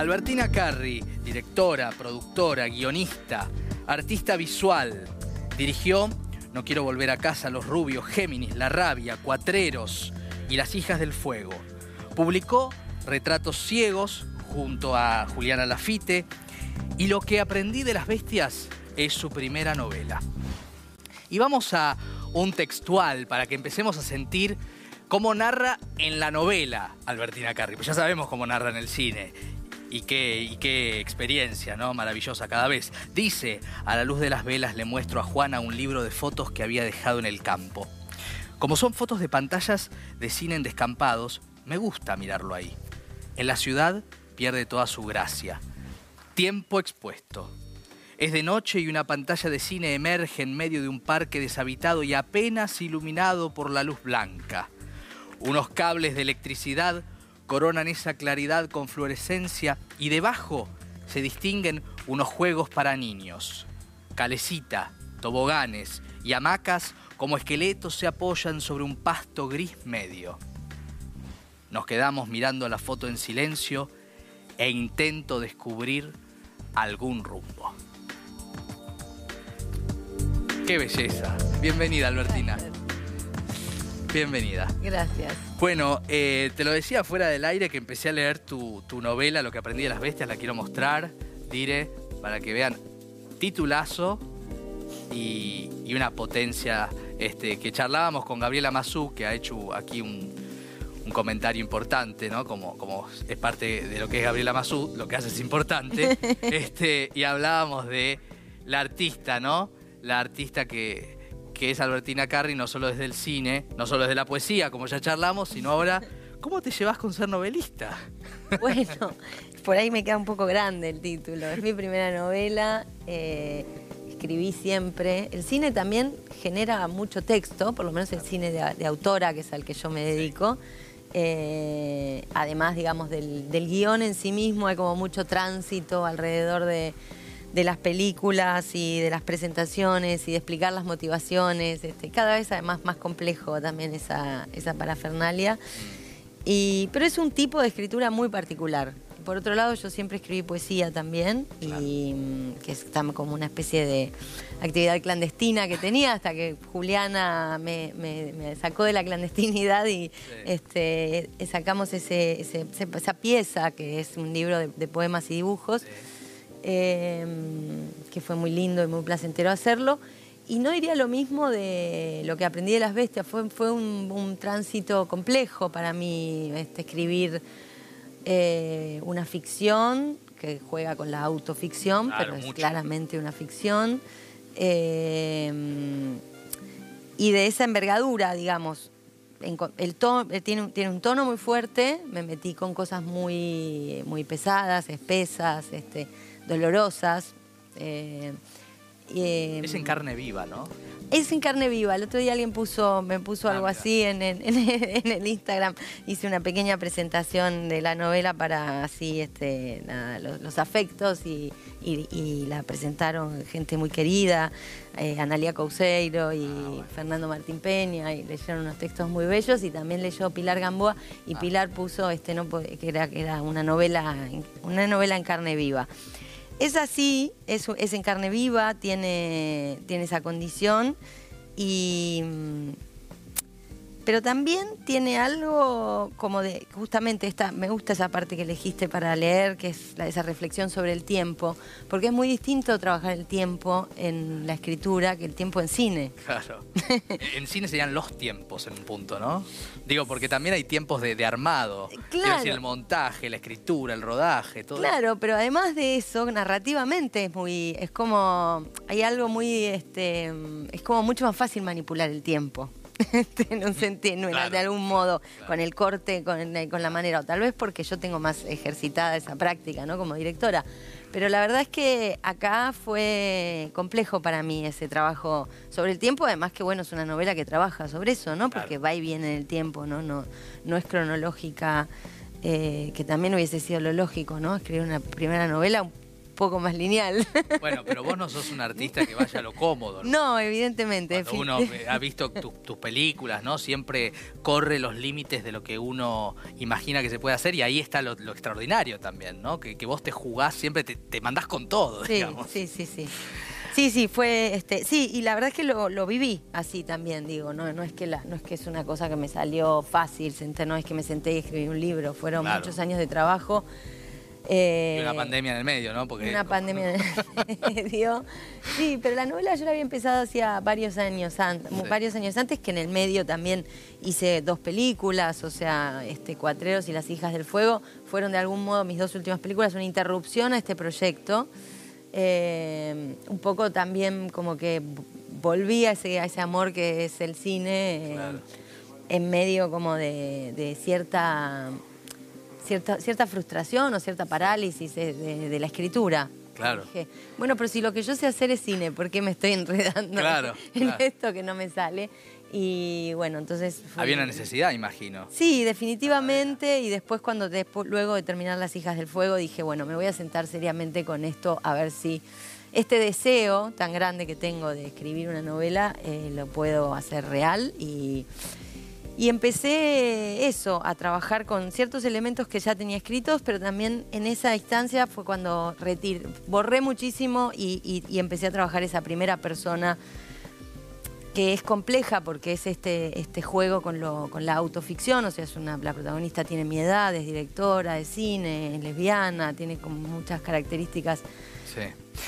Albertina Carri, directora, productora, guionista, artista visual, dirigió No quiero volver a casa, Los Rubios, Géminis, La Rabia, Cuatreros y Las Hijas del Fuego. Publicó Retratos Ciegos junto a Juliana Lafite y Lo que aprendí de las bestias es su primera novela. Y vamos a un textual para que empecemos a sentir cómo narra en la novela Albertina Carri. Pues ya sabemos cómo narra en el cine. Y qué, experiencia, ¿no? Maravillosa cada vez. Dice, a la luz de las velas le muestro a Juana un libro de fotos que había dejado en el campo. Como son fotos de pantallas de cine en descampados, me gusta mirarlo ahí. En la ciudad pierde toda su gracia. Tiempo expuesto. Es de noche y una pantalla de cine emerge en medio de un parque deshabitado y apenas iluminado por la luz blanca. Unos cables de electricidad coronan esa claridad con fluorescencia y debajo se distinguen unos juegos para niños. Calecita, toboganes y hamacas como esqueletos se apoyan sobre un pasto gris medio. Nos quedamos mirando la foto en silencio e intento descubrir algún rumbo. ¡Qué belleza! Bienvenida, Albertina. Bienvenida. Gracias. Bueno, eh, te lo decía fuera del aire que empecé a leer tu, tu novela, Lo que aprendí de las bestias, la quiero mostrar, diré, para que vean titulazo y, y una potencia este, que charlábamos con Gabriela Mazú, que ha hecho aquí un, un comentario importante, ¿no? Como, como es parte de lo que es Gabriela Mazú, lo que hace es importante. este, y hablábamos de la artista, ¿no? La artista que, que es Albertina Carri, no solo desde el cine, no solo desde la poesía, como ya charlamos, sino ahora, ¿cómo te llevas con ser novelista? Bueno, por ahí me queda un poco grande el título. Es mi primera novela. eh, escribí siempre. El cine también genera mucho texto, por lo menos el cine de, de autora, que es al que yo me dedico. Eh, además, digamos, del, del guion en sí mismo, hay como mucho tránsito alrededor de, de las películas y de las presentaciones y de explicar las motivaciones. Este, cada vez además más complejo también esa, esa parafernalia. Y, pero es un tipo de escritura muy particular. Por otro lado, yo siempre escribí poesía también, y mm, que es como una especie de actividad clandestina que tenía hasta que Juliana me, me- me sacó de la clandestinidad y este, eh, sacamos ese, ese- esa pieza que es un libro de, de poemas y dibujos, eh, que fue muy lindo y muy placentero hacerlo. Y no diría lo mismo de lo que aprendí de las bestias, fue, fue un, un tránsito complejo para mí este, escribir eh, una ficción que juega con la autoficción, Claro, pero es mucho. claramente una ficción. eh, y de esa envergadura, digamos. en el eh, tiene, un- tiene un tono muy fuerte, me metí con cosas muy, muy pesadas, espesas, este, dolorosas. eh, eh, Es en carne viva, ¿no? es en carne viva. El otro día alguien puso, me puso Ah, algo mira. así en el, en el- en el Instagram. Hice una pequeña presentación de la novela para así este, nada, los, los afectos y, y- y la presentaron gente muy querida, eh, Analia Couseiro Ah, y Fernando Martín Peña, y leyeron unos textos muy bellos y también leyó Pilar Gamboa y Ah. Pilar puso este no que era, que era una novela, una novela en carne viva. Es así, es, en carne viva, tiene, tiene esa condición, y, mm, pero también tiene algo como de, justamente esta, me gusta esa parte que elegiste para leer, que es la- esa reflexión sobre el tiempo, porque es muy distinto trabajar el tiempo en la escritura que el tiempo en cine. Claro. en cine serían los tiempos en un punto, ¿no? Digo, porque también hay tiempos de, de armado. Quiero Claro. decir, el montaje, la escritura, el rodaje, todo. Claro, pero además de eso, narrativamente es muy, es como, hay algo muy, este, es como mucho más fácil manipular el tiempo. Este, en un sentido, en- Claro, de algún modo, claro. con el corte, con, eh, con la manera, o tal vez porque yo tengo más ejercitada esa práctica, ¿no? Como directora. Pero la verdad es que acá fue complejo para mí ese trabajo sobre el tiempo, además que bueno, es una novela que trabaja sobre eso, ¿no? Porque Claro. va y viene en el tiempo, ¿no? No, no es cronológica, eh, que también hubiese sido lo lógico, ¿no? Escribir una primera novela poco más lineal. Bueno, pero vos no sos un artista que vaya a lo cómodo. No, evidentemente. Cuando uno ha visto tus películas, ¿no? Siempre corre los límites de lo que uno imagina que se puede hacer y ahí está lo, extraordinario también, ¿no? Que, vos te jugás, siempre te, mandás con todo, sí, digamos. Sí, sí, sí. Sí, sí, fue, este, sí, y la verdad es que lo, viví así también, digo, no, no es que la, no es que es una cosa que me salió fácil, no es que me senté y escribí un libro, fueron muchos años de trabajo. Eh, y una pandemia en el medio, ¿no? Porque, una pandemia en el medio. Sí, pero la novela yo la había empezado hacía varios años, antes, varios años antes, que en el medio también hice dos películas, o sea, este, Cuatreros y Las Hijas del Fuego, fueron de algún modo mis dos últimas películas, una interrupción a este proyecto. Eh, un poco también como que volví a ese, ese amor que es el cine, eh, en medio como de, cierta, cierta, cierta frustración o cierta parálisis de, la escritura. Claro. bueno, pero si lo que yo sé hacer es cine, ¿por qué me estoy enredando en esto que no me sale? Y bueno, entonces... Había una necesidad, imagino. Sí, definitivamente. Y después cuando después, luego de terminar Las Hijas del Fuego, dije, bueno, me voy a sentar seriamente con esto a ver si este deseo tan grande que tengo de escribir una novela eh, lo puedo hacer real. Y, y empecé eso, a trabajar con ciertos elementos que ya tenía escritos, pero también en esa instancia fue cuando retir, borré muchísimo y, y empecé a trabajar esa primera persona que es compleja porque es este, este juego con, lo, con la autoficción, o sea, es una, la protagonista tiene mi edad, es directora de cine, es lesbiana, tiene como muchas características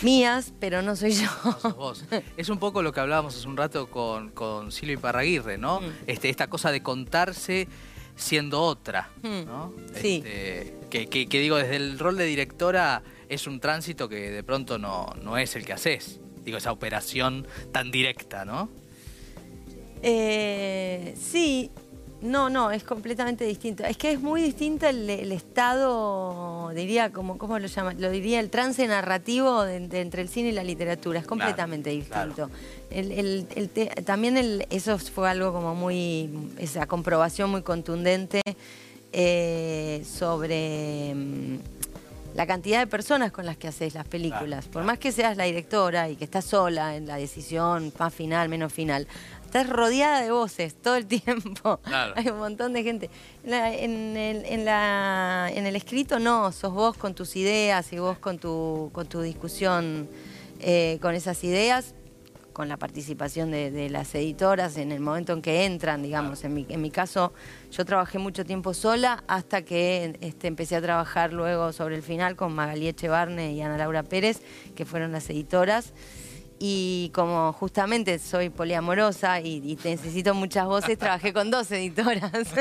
mías, pero no soy yo. Es un poco lo que hablábamos hace un rato con, con Silvia Iparraguirre, ¿no? Mm. Este, esta cosa de contarse siendo otra, mm. ¿no? Sí. Este, que, que, digo, desde el rol de directora es un tránsito que de pronto no, no es el que haces. Digo, esa operación tan directa, ¿no? Eh, sí, no, no, es completamente distinto. Es que es muy distinto el, el diría, como, ¿cómo lo llama? Lo diría el trance narrativo de, entre el cine y la literatura. Es completamente distinto. también eso fue algo como muy, esa comprobación muy contundente eh, sobre mm, la cantidad de personas con las que haces las películas. Por más que seas la directora y que estás sola en la decisión más final, menos final, estás rodeada de voces todo el tiempo. Hay un montón de gente. en, el, escrito no, sos vos con tus ideas y vos con tu, con tu discusión eh, con esas ideas, con la participación de, las editoras en el momento en que entran, digamos. En, mi, en mi caso, yo trabajé mucho tiempo sola hasta que este, empecé a trabajar luego sobre el final con Magalí Echevarne y Ana Laura Pérez, que fueron las editoras y como justamente soy poliamorosa y, necesito muchas voces, trabajé con dos editoras.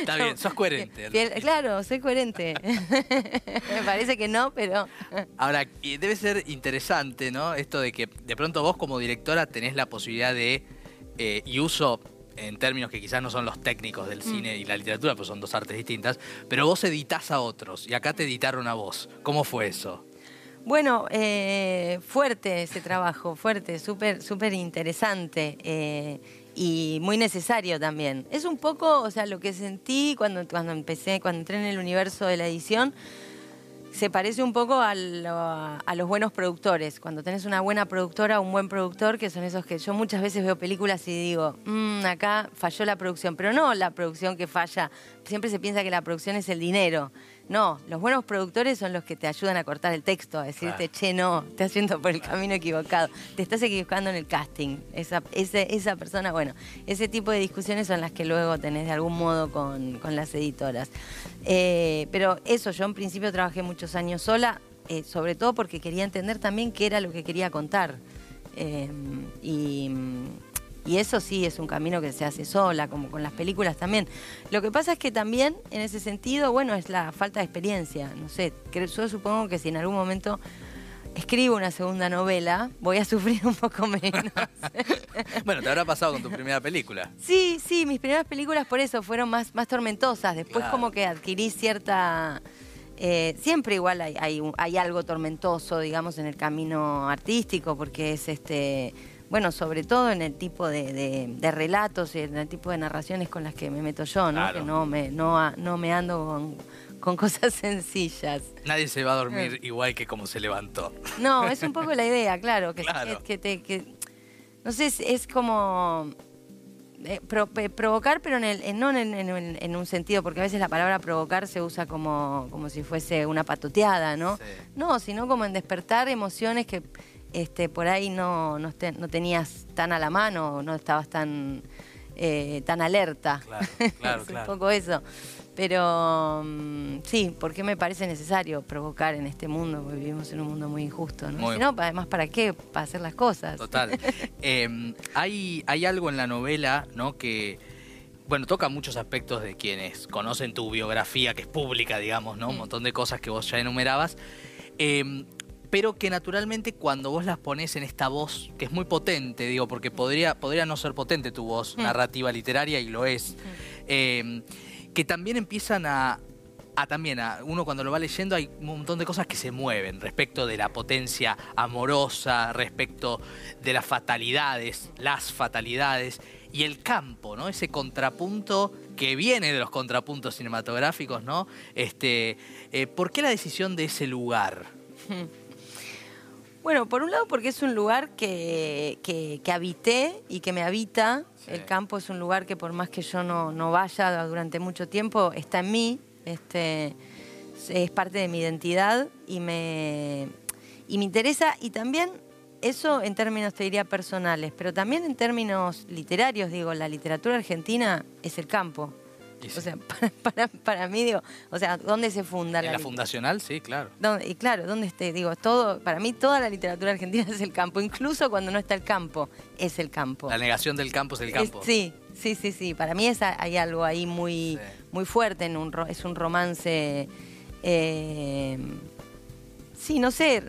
Está bien, sos coherente. claro, soy coherente. Me parece que no, pero... Ahora, debe ser interesante, ¿no? Esto de que de pronto vos como directora tenés la posibilidad de, eh, y uso en términos que quizás no son los técnicos del mm. cine y la literatura, pues son dos artes distintas, pero vos editás a otros y acá te editaron a vos. ¿Cómo fue eso? Bueno, eh, fuerte ese trabajo, fuerte, súper súper interesante eh, y muy necesario también. Es un poco, o sea, lo que sentí cuando, cuando empecé, cuando entré en el universo de la edición, se parece un poco a, los buenos productores. Cuando tenés una buena productora un buen productor, que son esos que yo muchas veces veo películas y digo, mm, acá falló la producción, pero no la producción que falla. Siempre se piensa que la producción es el dinero. No, los buenos productores son los que te ayudan a cortar el texto, a decirte, che, no, te estás yendo por el camino equivocado, te estás equivocando en el casting. Esa, esa persona, bueno, ese tipo de discusiones son las que luego tenés de algún modo con, las editoras. Eh, pero eso, yo en principio trabajé muchos años sola, eh, sobre todo porque quería entender también qué era lo que quería contar. Eh, y y eso sí es un camino que se hace sola, como con las películas también. Lo que pasa es que también, en ese sentido, bueno, es la falta de experiencia. No sé, yo supongo que si en algún momento escribo una segunda novela, voy a sufrir un poco menos. bueno, te habrá pasado con tu primera película. Sí, sí, mis primeras películas por eso fueron más, más tormentosas. Después como que adquirí cierta... Eh, siempre igual hay, hay, hay algo tormentoso, digamos, en el camino artístico, porque es este bueno, sobre todo en el tipo de, relatos y en el tipo de narraciones con las que me meto yo, ¿no? Que no me, no, no me ando con cosas sencillas. Nadie se va a dormir igual que como se levantó. No, es un poco la idea, claro, que, Claro. que te... que- no sé, es, es como... eh, pro- provocar, pero en el, en- no en, en- en un sentido, porque a veces la palabra provocar se usa como, como si fuese una patoteada, ¿no? Sí. No, sino como en despertar emociones que este, por ahí no, no, te- no tenías tan a la mano, no estabas tan, eh, tan alerta. Claro, claro, es claro. un poco eso. Pero mm, sí, porque me parece necesario provocar en este mundo, porque vivimos en un mundo muy injusto, ¿no? Muy- Si no, además, ¿para qué? Para hacer las cosas. Total. Eh, hay, hay algo en la novela, ¿no? Que, bueno, toca muchos aspectos de quienes conocen tu biografía, que es pública, digamos, ¿no? Un montón de cosas que vos ya enumerabas. Eh, pero que naturalmente cuando vos las pones en esta voz, que es muy potente, digo, porque podría, podría no ser potente tu voz Mm. narrativa literaria y lo es, eh, que también empiezan a, a también, a, uno cuando lo va leyendo hay un montón de cosas que se mueven respecto de la potencia amorosa, respecto de las fatalidades, las fatalidades y el campo, ¿no? Ese contrapunto que viene de los contrapuntos cinematográficos, ¿no? Este, eh, ¿Por qué la decisión de ese lugar? Bueno, por un lado porque es un lugar que, que, que habité y que me habita. Sí. El campo es un lugar que por más que yo no, no vaya durante mucho tiempo, está en mí. Este, es parte de mi identidad y me, y me interesa. Y también eso en términos, te diría, personales, pero también en términos literarios, digo, la literatura argentina es el campo. Y sí. O sea, para, para, para mí, digo, o sea, ¿dónde se funda en la lit- fundacional, sí, claro. ¿Dónde- Y claro, ¿dónde esté? Digo, todo, para mí toda la literatura argentina es el campo, incluso cuando no está el campo, es el campo. La negación del campo es el Es- campo. sí, sí, sí, sí. Para mí es, hay algo ahí muy, Sí. muy fuerte, en un, es un romance, eh, sí, no sé,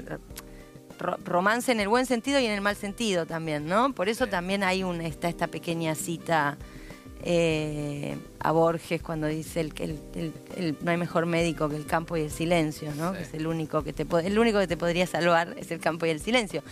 ro- romance en el buen sentido y en el mal sentido también, ¿no? Por eso Sí. también hay un, está esta pequeña cita eh, a Borges cuando dice el, que el- el- el- no hay mejor médico que el campo y el silencio, ¿no? Sí. Que es el único que te el único que te podría salvar es el campo y el silencio.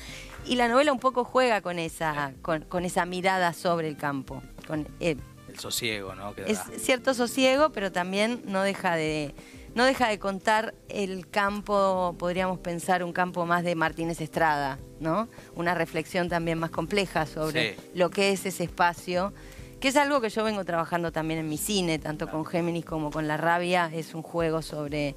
Y la novela un poco juega con esa con, con esa mirada sobre el campo, con eh, El sosiego, ¿no? Que es cierto sosiego, pero también no deja de no deja de contar el campo, podríamos pensar un campo más de Martínez Estrada, ¿no? Una reflexión también más compleja sobre Sí. lo que es ese espacio, que es algo que yo vengo trabajando también en mi cine, tanto con Géminis como con La Rabia, es un juego sobre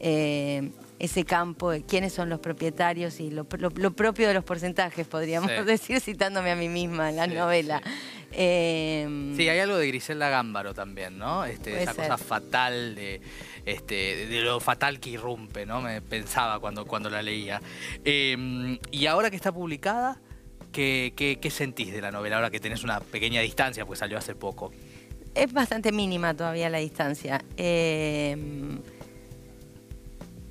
eh, ese campo, de quiénes son los propietarios y lo, lo- lo propio de los porcentajes, podríamos Sí. decir, citándome a mí misma en la Sí, novela. sí. Eh, Sí, hay algo de Griselda Gámbaro también, ¿no? Este, esa ser. cosa fatal de, este, de lo fatal que irrumpe, ¿no? Me pensaba cuando, cuando la leía. Eh, y ahora que está publicada, ¿qué, qué, qué sentís de la novela? Ahora que tenés una pequeña distancia, pues salió hace poco. Es bastante mínima todavía la distancia. Eh,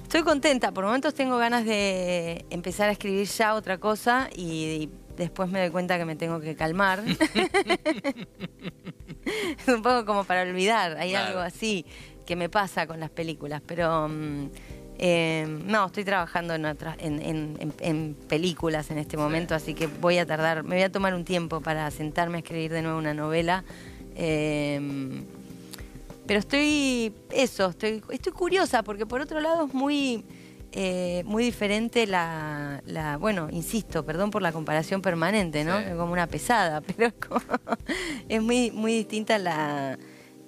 estoy contenta, por momentos tengo ganas de empezar a escribir ya otra cosa y, y después me doy cuenta que me tengo que calmar. es un poco como para olvidar, hay Claro. algo así que me pasa con las películas, pero mm, eh, no, estoy trabajando en, otra- en, en- en- en películas en este momento, así que voy a tardar, me voy a tomar un tiempo para sentarme a escribir de nuevo una novela. Eh, pero estoy, eso, estoy, estoy curiosa porque por otro lado es muy, eh, muy diferente la, la, bueno, insisto, perdón por la comparación permanente, ¿no? Sí. Es como una pesada, pero como- es muy, muy distinta la,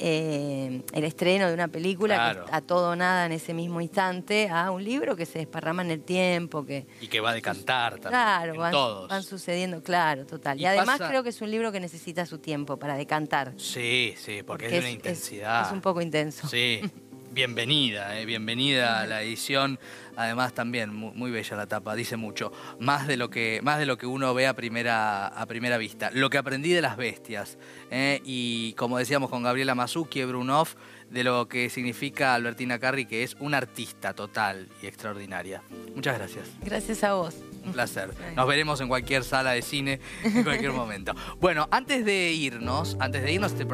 eh, el estreno de una película Claro. que a todo o nada en ese mismo instante a un libro que se desparrama en el tiempo, que Y que va a decantar también. claro, en van, todos. van sucediendo, claro, total. Y, Y además pasa- creo que es un libro que necesita su tiempo para decantar. Sí, sí, porque, es de una intensidad. es un poco intenso. Sí, bienvenida, eh, bienvenida a la edición. Además también muy, muy bella la tapa, dice mucho, más de lo que más de lo que uno ve a primera a primera vista. Lo que aprendí de las bestias eh, y como decíamos con Gabriela Mazuki y Brunov de lo que significa Albertina Carri que es una artista total y extraordinaria. Muchas gracias. Gracias a vos. Un placer. Nos veremos en cualquier sala de cine en cualquier momento. Bueno, antes de irnos, antes de irnos este programa